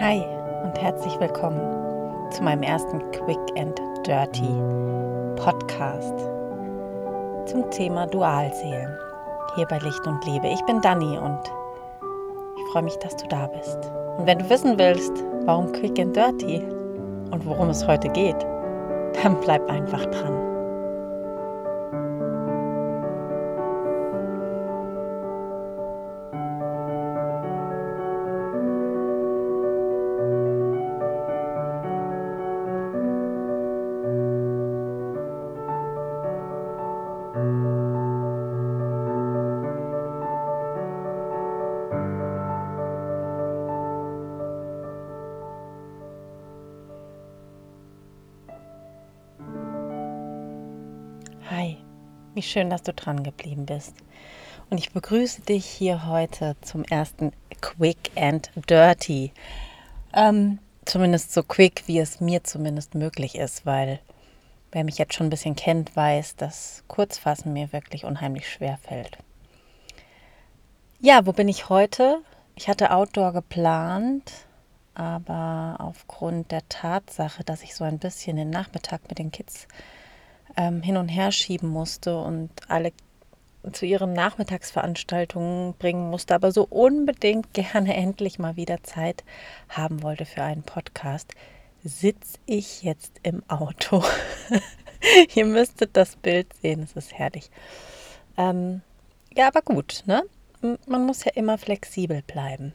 Hi und herzlich willkommen zu meinem ersten Quick and Dirty Podcast zum Thema Dualseelen hier bei Licht und Liebe. Ich bin Dani und ich freue mich, dass du da bist. Und wenn du wissen willst, warum Quick and Dirty und worum es heute geht, dann bleib einfach dran. Wie schön, dass du dran geblieben bist. Und ich begrüße dich hier heute zum ersten Quick and Dirty. Ähm, zumindest so quick, wie es mir zumindest möglich ist, weil wer mich jetzt schon ein bisschen kennt, weiß, dass Kurzfassen mir wirklich unheimlich schwer fällt. Ja, wo bin ich heute? Ich hatte Outdoor geplant, aber aufgrund der Tatsache, dass ich so ein bisschen den Nachmittag mit den Kids ähm, hin und her schieben musste und alle zu ihren Nachmittagsveranstaltungen bringen musste, aber so unbedingt gerne endlich mal wieder Zeit haben wollte für einen Podcast, sitze ich jetzt im Auto. Ihr müsstet das Bild sehen, es ist herrlich. Ähm, ja, aber gut, ne? Man muss ja immer flexibel bleiben.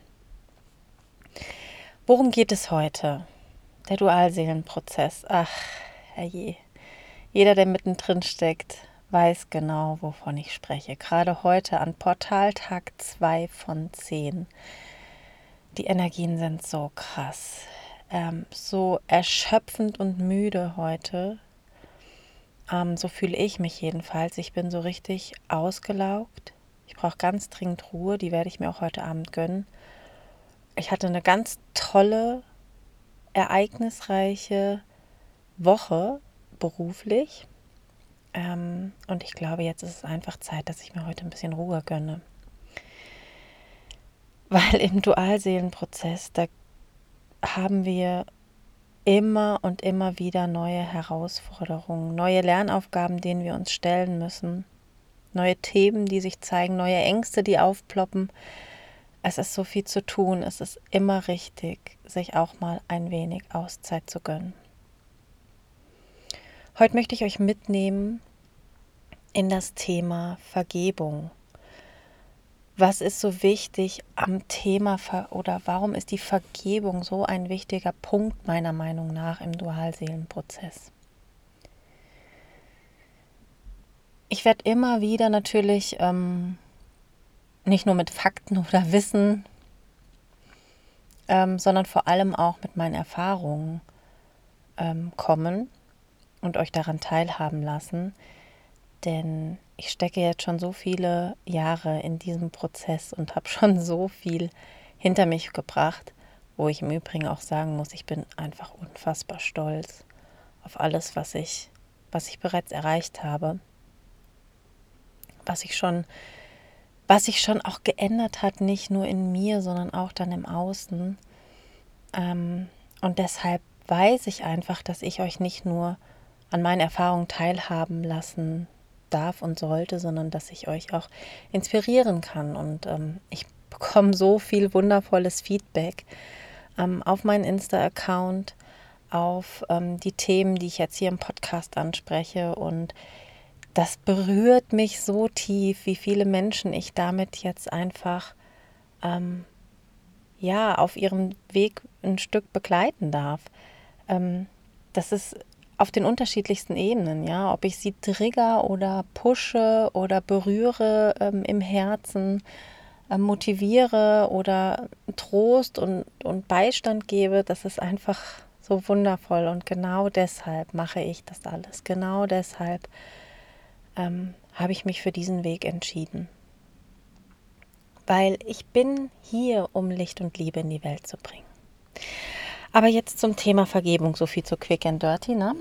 Worum geht es heute? Der Dualseelenprozess. Ach, herrje. Jeder, der mittendrin steckt, weiß genau, wovon ich spreche. Gerade heute an Portaltag 2 von 10. Die Energien sind so krass, ähm, so erschöpfend und müde heute. Ähm, so fühle ich mich jedenfalls. Ich bin so richtig ausgelaugt. Ich brauche ganz dringend Ruhe. Die werde ich mir auch heute Abend gönnen. Ich hatte eine ganz tolle, ereignisreiche Woche beruflich. Ähm, und ich glaube, jetzt ist es einfach Zeit, dass ich mir heute ein bisschen Ruhe gönne. Weil im Dualseelenprozess, da haben wir immer und immer wieder neue Herausforderungen, neue Lernaufgaben, denen wir uns stellen müssen, neue Themen, die sich zeigen, neue Ängste, die aufploppen. Es ist so viel zu tun. Es ist immer richtig, sich auch mal ein wenig Auszeit zu gönnen. Heute möchte ich euch mitnehmen in das Thema Vergebung. Was ist so wichtig am Thema oder warum ist die Vergebung so ein wichtiger Punkt meiner Meinung nach im Dualseelenprozess? Ich werde immer wieder natürlich ähm, nicht nur mit Fakten oder Wissen, ähm, sondern vor allem auch mit meinen Erfahrungen ähm, kommen und euch daran teilhaben lassen. Denn ich stecke jetzt schon so viele Jahre in diesem Prozess und habe schon so viel hinter mich gebracht, wo ich im Übrigen auch sagen muss, ich bin einfach unfassbar stolz auf alles, was ich, was ich bereits erreicht habe, was ich schon, was sich schon auch geändert hat, nicht nur in mir, sondern auch dann im Außen. Ähm, und deshalb weiß ich einfach, dass ich euch nicht nur an meinen Erfahrungen teilhaben lassen darf und sollte, sondern dass ich euch auch inspirieren kann. Und ähm, ich bekomme so viel wundervolles Feedback ähm, auf meinen Insta-Account, auf ähm, die Themen, die ich jetzt hier im Podcast anspreche. Und das berührt mich so tief, wie viele Menschen ich damit jetzt einfach ähm, ja auf ihrem Weg ein Stück begleiten darf. Ähm, das ist auf den unterschiedlichsten Ebenen, ja, ob ich sie trigger oder pushe oder berühre ähm, im Herzen, äh, motiviere oder Trost und, und Beistand gebe, das ist einfach so wundervoll und genau deshalb mache ich das alles. Genau deshalb ähm, habe ich mich für diesen Weg entschieden. Weil ich bin hier, um Licht und Liebe in die Welt zu bringen. Aber jetzt zum Thema Vergebung, so viel zu quick and dirty, ne?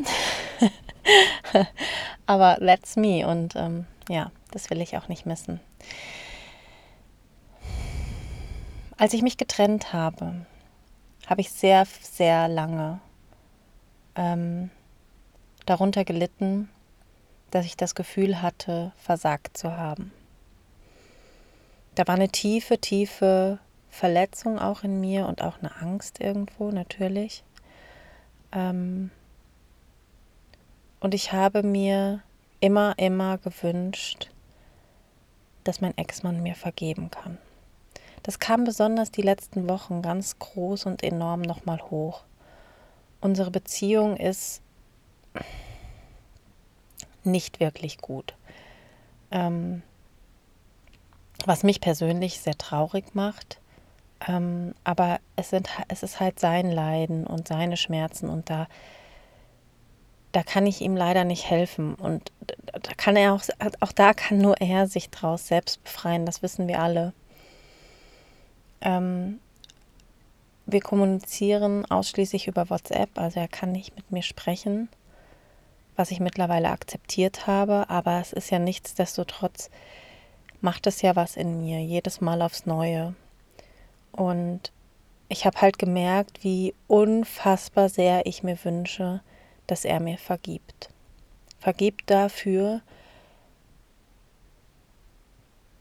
Aber that's me und ähm, ja, das will ich auch nicht missen. Als ich mich getrennt habe, habe ich sehr, sehr lange ähm, darunter gelitten, dass ich das Gefühl hatte, versagt zu haben. Da war eine tiefe, tiefe Verletzung auch in mir und auch eine Angst irgendwo natürlich. Ähm, und ich habe mir immer, immer gewünscht, dass mein Ex-Mann mir vergeben kann. Das kam besonders die letzten Wochen ganz groß und enorm nochmal hoch. Unsere Beziehung ist nicht wirklich gut. Ähm, was mich persönlich sehr traurig macht. Ähm, aber es, sind, es ist halt sein Leiden und seine Schmerzen und da, da kann ich ihm leider nicht helfen. Und da kann er auch, auch da kann nur er sich draus selbst befreien, das wissen wir alle. Ähm, wir kommunizieren ausschließlich über WhatsApp, also er kann nicht mit mir sprechen, was ich mittlerweile akzeptiert habe, aber es ist ja nichtsdestotrotz, macht es ja was in mir, jedes Mal aufs Neue. Und ich habe halt gemerkt, wie unfassbar sehr ich mir wünsche, dass er mir vergibt. Vergibt dafür,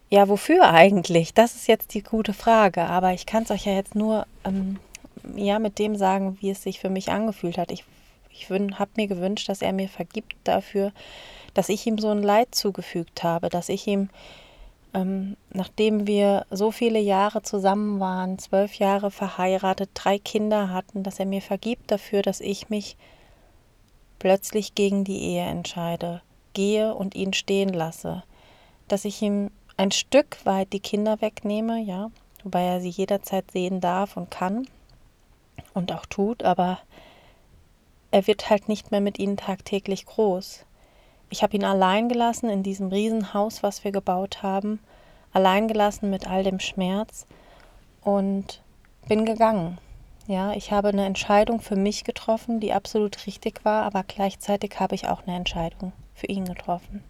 ja, wofür eigentlich? Das ist jetzt die gute Frage. Aber ich kann es euch ja jetzt nur ähm, ja, mit dem sagen, wie es sich für mich angefühlt hat. Ich, ich habe mir gewünscht, dass er mir vergibt dafür, dass ich ihm so ein Leid zugefügt habe, dass ich ihm, ähm, nachdem wir so viele Jahre zusammen waren, zwölf Jahre verheiratet, drei Kinder hatten, dass er mir vergibt dafür, dass ich mich plötzlich gegen die Ehe entscheide, gehe und ihn stehen lasse, dass ich ihm ein Stück weit die Kinder wegnehme, ja, wobei er sie jederzeit sehen darf und kann und auch tut, aber er wird halt nicht mehr mit ihnen tagtäglich groß. Ich habe ihn allein gelassen in diesem Riesenhaus, was wir gebaut haben, allein gelassen mit all dem Schmerz und bin gegangen. Ja, ich habe eine Entscheidung für mich getroffen, die absolut richtig war, aber gleichzeitig habe ich auch eine Entscheidung für ihn getroffen.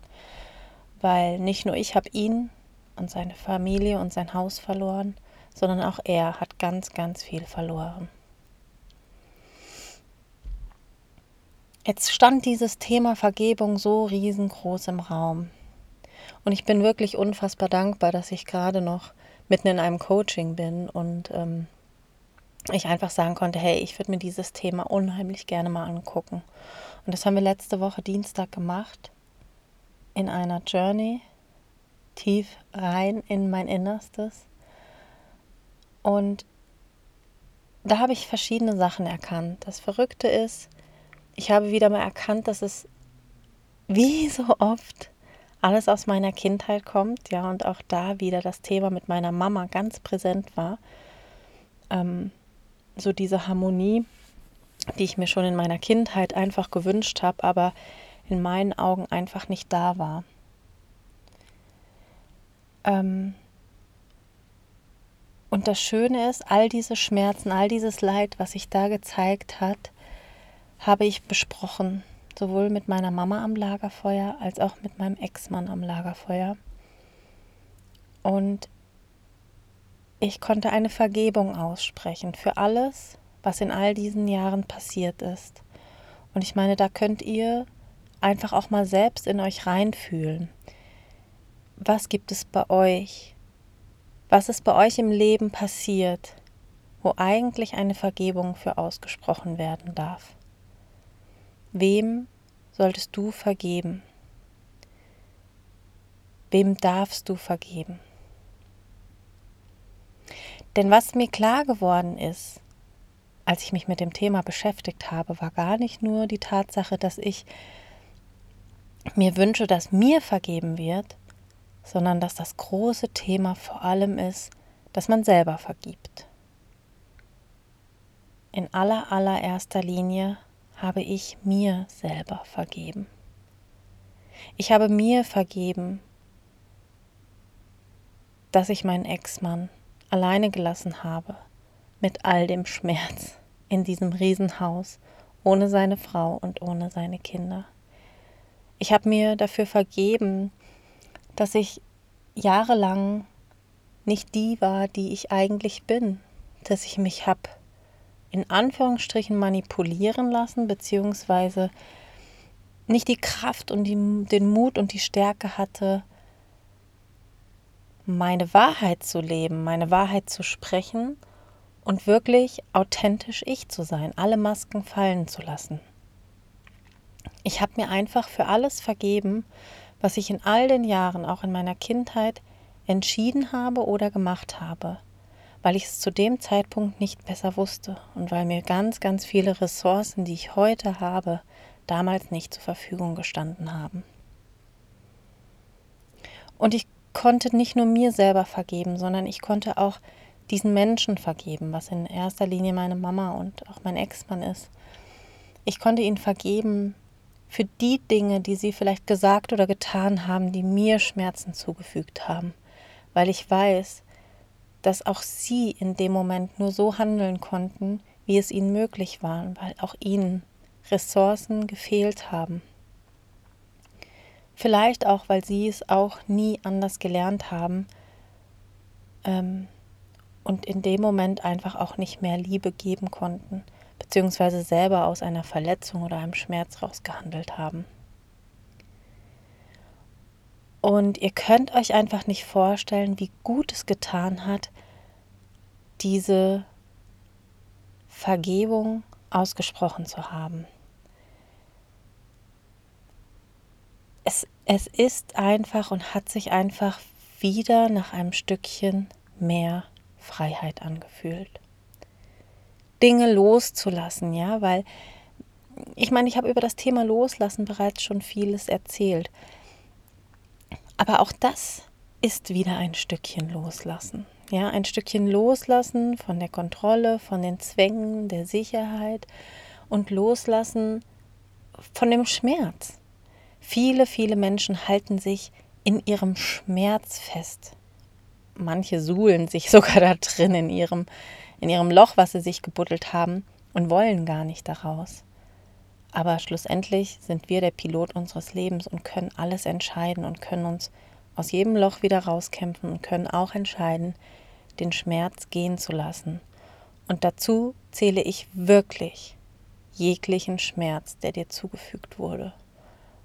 Weil nicht nur ich habe ihn und seine Familie und sein Haus verloren, sondern auch er hat ganz, ganz viel verloren. Jetzt stand dieses Thema Vergebung so riesengroß im Raum. Und ich bin wirklich unfassbar dankbar, dass ich gerade noch mitten in einem Coaching bin und ähm, ich einfach sagen konnte, hey, ich würde mir dieses Thema unheimlich gerne mal angucken. Und das haben wir letzte Woche Dienstag gemacht in einer Journey tief rein in mein Innerstes. Und da habe ich verschiedene Sachen erkannt. Das Verrückte ist, ich habe wieder mal erkannt, dass es wie so oft alles aus meiner Kindheit kommt, ja, und auch da wieder das Thema mit meiner Mama ganz präsent war. Ähm, so diese Harmonie, die ich mir schon in meiner Kindheit einfach gewünscht habe, aber in meinen Augen einfach nicht da war. Ähm, und das Schöne ist, all diese Schmerzen, all dieses Leid, was sich da gezeigt hat, habe ich besprochen, sowohl mit meiner Mama am Lagerfeuer als auch mit meinem Ex-Mann am Lagerfeuer. Und ich konnte eine Vergebung aussprechen für alles, was in all diesen Jahren passiert ist. Und ich meine, da könnt ihr einfach auch mal selbst in euch reinfühlen was gibt es bei euch? Was ist bei euch im Leben passiert, wo eigentlich eine Vergebung für ausgesprochen werden darf? Wem solltest du vergeben? Wem darfst du vergeben? Denn was mir klar geworden ist, als ich mich mit dem Thema beschäftigt habe, war gar nicht nur die Tatsache, dass ich mir wünsche, dass mir vergeben wird, sondern dass das große Thema vor allem ist, dass man selber vergibt. In aller allererster Linie habe ich mir selber vergeben. Ich habe mir vergeben, dass ich meinen Ex-Mann alleine gelassen habe, mit all dem Schmerz in diesem Riesenhaus, ohne seine Frau und ohne seine Kinder. Ich habe mir dafür vergeben, dass ich jahrelang nicht die war, die ich eigentlich bin, dass ich mich habe in Anführungsstrichen manipulieren lassen, beziehungsweise nicht die Kraft und die, den Mut und die Stärke hatte, meine Wahrheit zu leben, meine Wahrheit zu sprechen und wirklich authentisch ich zu sein, alle Masken fallen zu lassen. Ich habe mir einfach für alles vergeben, was ich in all den Jahren, auch in meiner Kindheit, entschieden habe oder gemacht habe, weil ich es zu dem Zeitpunkt nicht besser wusste und weil mir ganz, ganz viele Ressourcen, die ich heute habe, damals nicht zur Verfügung gestanden haben. Und ich konnte nicht nur mir selber vergeben, sondern ich konnte auch diesen Menschen vergeben, was in erster Linie meine Mama und auch mein Ex-Mann ist. Ich konnte ihnen vergeben für die Dinge, die sie vielleicht gesagt oder getan haben, die mir Schmerzen zugefügt haben, weil ich weiß, dass auch sie in dem Moment nur so handeln konnten, wie es ihnen möglich war, weil auch ihnen Ressourcen gefehlt haben. Vielleicht auch, weil sie es auch nie anders gelernt haben ähm, und in dem Moment einfach auch nicht mehr Liebe geben konnten, beziehungsweise selber aus einer Verletzung oder einem Schmerz rausgehandelt haben. Und ihr könnt euch einfach nicht vorstellen, wie gut es getan hat, diese Vergebung ausgesprochen zu haben. Es, es ist einfach und hat sich einfach wieder nach einem Stückchen mehr Freiheit angefühlt. Dinge loszulassen, ja, weil ich meine, ich habe über das Thema Loslassen bereits schon vieles erzählt. Aber auch das ist wieder ein Stückchen Loslassen. Ja, ein Stückchen Loslassen von der Kontrolle, von den Zwängen, der Sicherheit und Loslassen von dem Schmerz. Viele, viele Menschen halten sich in ihrem Schmerz fest. Manche suhlen sich sogar da drin in ihrem, in ihrem Loch, was sie sich gebuddelt haben und wollen gar nicht daraus. Aber schlussendlich sind wir der Pilot unseres Lebens und können alles entscheiden und können uns aus jedem Loch wieder rauskämpfen und können auch entscheiden, den Schmerz gehen zu lassen. Und dazu zähle ich wirklich jeglichen Schmerz, der dir zugefügt wurde.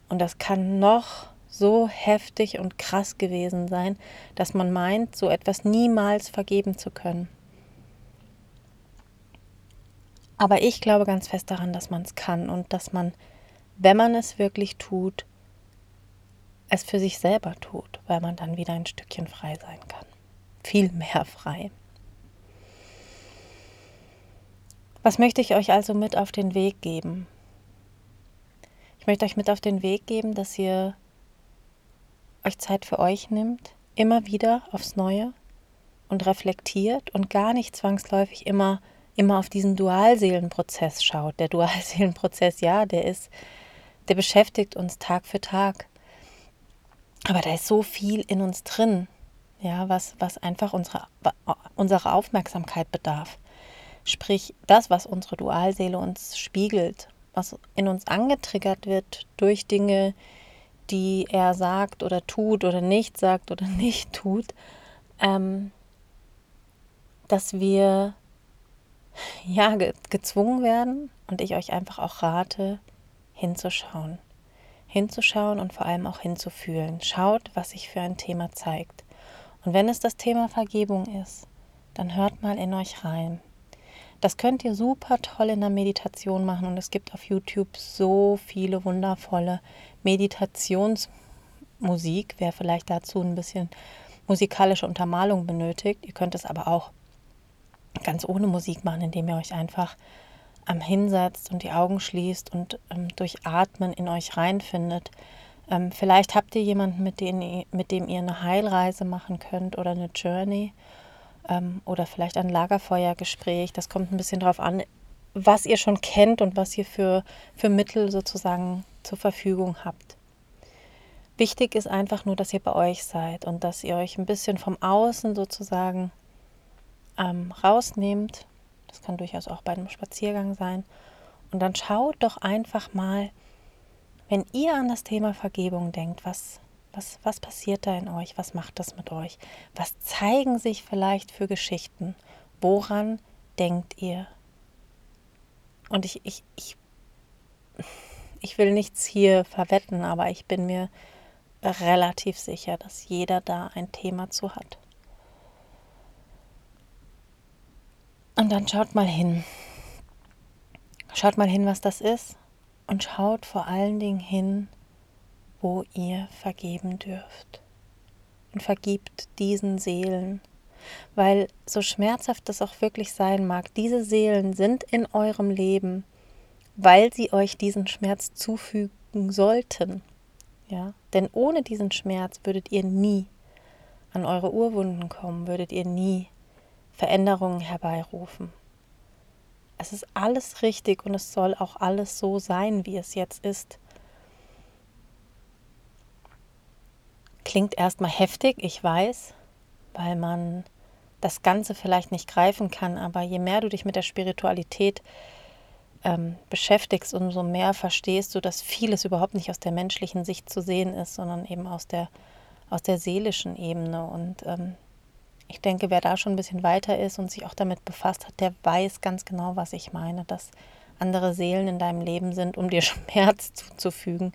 Und das kann noch so heftig und krass gewesen sein, dass man meint, so etwas niemals vergeben zu können. Aber ich glaube ganz fest daran, dass man es kann und dass man, wenn man es wirklich tut, es für sich selber tut, weil man dann wieder ein Stückchen frei sein kann. Viel mehr frei. Was möchte ich euch also mit auf den Weg geben? Ich möchte euch mit auf den Weg geben, dass ihr euch Zeit für euch nimmt, immer wieder aufs Neue und reflektiert und gar nicht zwangsläufig immer immer auf diesen Dualseelenprozess schaut. Der Dualseelenprozess, ja, der ist, der beschäftigt uns Tag für Tag. Aber da ist so viel in uns drin, ja, was, was einfach unsere, unsere Aufmerksamkeit bedarf. Sprich, das, was unsere Dualseele uns spiegelt, was in uns angetriggert wird durch Dinge, die er sagt oder tut oder nicht sagt oder nicht tut, ähm, dass wir ja, ge gezwungen werden und ich euch einfach auch rate, hinzuschauen. Hinzuschauen und vor allem auch hinzufühlen. Schaut, was sich für ein Thema zeigt. Und wenn es das Thema Vergebung ist, dann hört mal in euch rein. Das könnt ihr super toll in der Meditation machen und es gibt auf YouTube so viele wundervolle Meditationsmusik. Wer vielleicht dazu ein bisschen musikalische Untermalung benötigt, ihr könnt es aber auch ganz ohne Musik machen, indem ihr euch einfach am hinsetzt und die Augen schließt und ähm, durch Atmen in euch reinfindet. Ähm, vielleicht habt ihr jemanden, mit dem, mit dem ihr eine Heilreise machen könnt oder eine Journey ähm, oder vielleicht ein Lagerfeuergespräch. Das kommt ein bisschen darauf an, was ihr schon kennt und was ihr für, für Mittel sozusagen zur Verfügung habt. Wichtig ist einfach nur, dass ihr bei euch seid und dass ihr euch ein bisschen vom Außen sozusagen ähm, rausnehmt. Das kann durchaus auch bei einem Spaziergang sein. Und dann schaut doch einfach mal, wenn ihr an das Thema Vergebung denkt, was, was, was passiert da in euch? Was macht das mit euch? Was zeigen sich vielleicht für Geschichten? Woran denkt ihr? und ich, ich, ich, ich will nichts hier verwetten, aber ich bin mir relativ sicher, dass jeder da ein Thema zu hat. Und dann schaut mal hin. Schaut mal hin, was das ist. Und schaut vor allen Dingen hin, wo ihr vergeben dürft. Und vergibt diesen Seelen. Weil so schmerzhaft das auch wirklich sein mag, diese Seelen sind in eurem Leben, weil sie euch diesen Schmerz zufügen sollten. Ja, denn ohne diesen Schmerz würdet ihr nie an eure Urwunden kommen, würdet ihr nie Veränderungen herbeirufen. Es ist alles richtig und es soll auch alles so sein, wie es jetzt ist. Klingt erstmal heftig, ich weiß, weil man das Ganze vielleicht nicht greifen kann, aber je mehr du dich mit der Spiritualität ähm, beschäftigst, umso mehr verstehst du, dass vieles überhaupt nicht aus der menschlichen Sicht zu sehen ist, sondern eben aus der, aus der seelischen Ebene. Und ähm, ich denke, wer da schon ein bisschen weiter ist und sich auch damit befasst hat, der weiß ganz genau, was ich meine, dass andere Seelen in deinem Leben sind, um dir Schmerz zuzufügen,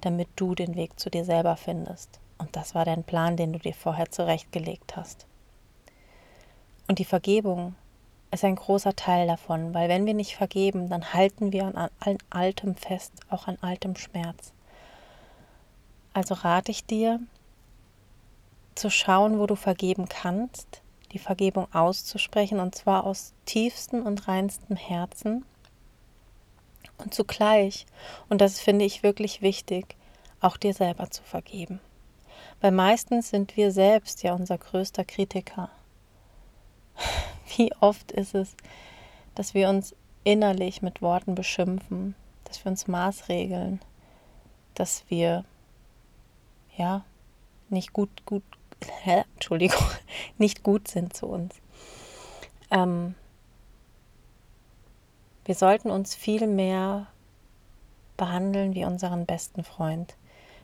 damit du den Weg zu dir selber findest. Und das war dein Plan, den du dir vorher zurechtgelegt hast. Und die Vergebung ist ein großer Teil davon, weil wenn wir nicht vergeben, dann halten wir an, an altem fest, auch an altem Schmerz. Also rate ich dir, zu schauen, wo du vergeben kannst, die Vergebung auszusprechen und zwar aus tiefstem und reinstem Herzen und zugleich, und das finde ich wirklich wichtig, auch dir selber zu vergeben. Weil meistens sind wir selbst ja unser größter Kritiker. Wie oft ist es, dass wir uns innerlich mit Worten beschimpfen, dass wir uns maßregeln, dass wir ja nicht gut, gut, hä, Entschuldigung, nicht gut sind zu uns. Ähm, wir sollten uns viel mehr behandeln wie unseren besten Freund.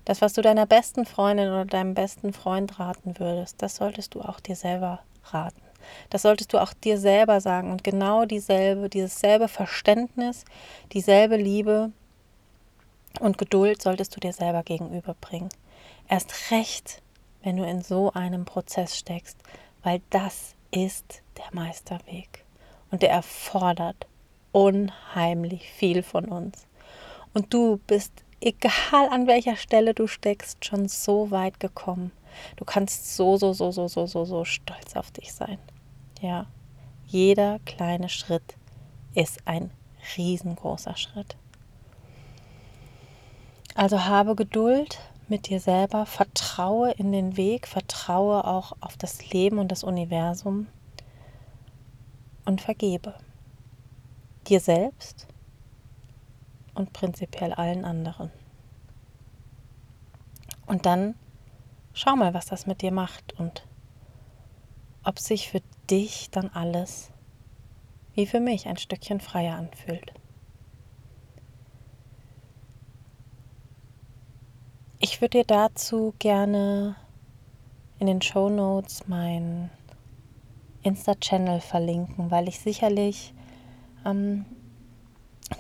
Das, was du deiner besten Freundin oder deinem besten Freund raten würdest, das solltest du auch dir selber raten. Das solltest du auch dir selber sagen und genau dieselbe, dieses selbe Verständnis, dieselbe Liebe und Geduld solltest du dir selber gegenüberbringen. Erst recht, wenn du in so einem Prozess steckst, weil das ist der Meisterweg und der erfordert unheimlich viel von uns. Und du bist, egal an welcher Stelle du steckst, schon so weit gekommen. Du kannst so, so, so, so, so, so, so stolz auf dich sein. Ja, jeder kleine Schritt ist ein riesengroßer Schritt. Also habe Geduld, mit dir selber, vertraue in den Weg, vertraue auch auf das Leben und das Universum und vergebe dir selbst und prinzipiell allen anderen. Und dann schau mal, was das mit dir macht und ob sich für dich dann alles wie für mich ein Stückchen freier anfühlt. Ich würde dir dazu gerne in den Show Notes mein Insta-Channel verlinken, weil ich sicherlich ähm,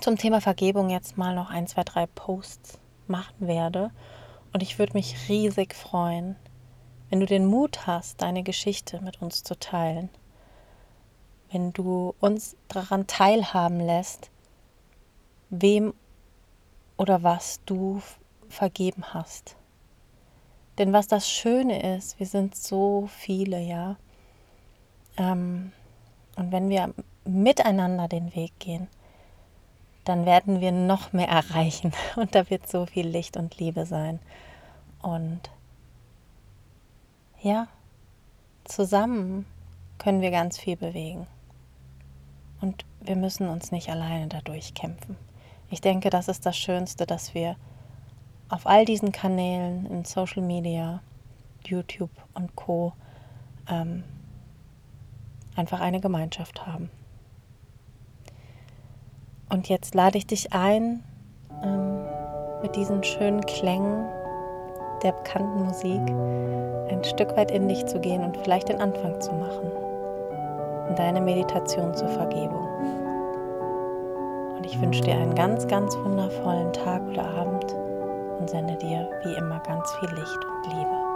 zum Thema Vergebung jetzt mal noch ein, zwei, drei Posts machen werde. Und ich würde mich riesig freuen, wenn du den Mut hast, deine Geschichte mit uns zu teilen. Wenn du uns daran teilhaben lässt, wem oder was du vergeben hast. Denn was das Schöne ist, wir sind so viele, ja. Ähm, und wenn wir miteinander den Weg gehen, dann werden wir noch mehr erreichen. Und da wird so viel Licht und Liebe sein. Und ja, zusammen können wir ganz viel bewegen. Und wir müssen uns nicht alleine dadurch kämpfen. Ich denke, das ist das Schönste, dass wir auf all diesen Kanälen in Social Media, YouTube und Co. Ähm, einfach eine Gemeinschaft haben. Und jetzt lade ich dich ein, ähm, mit diesen schönen Klängen der bekannten Musik ein Stück weit in dich zu gehen und vielleicht den Anfang zu machen in deine Meditation zur Vergebung. Und ich wünsche dir einen ganz, ganz wundervollen Tag oder Abend und sende dir wie immer ganz viel Licht und Liebe.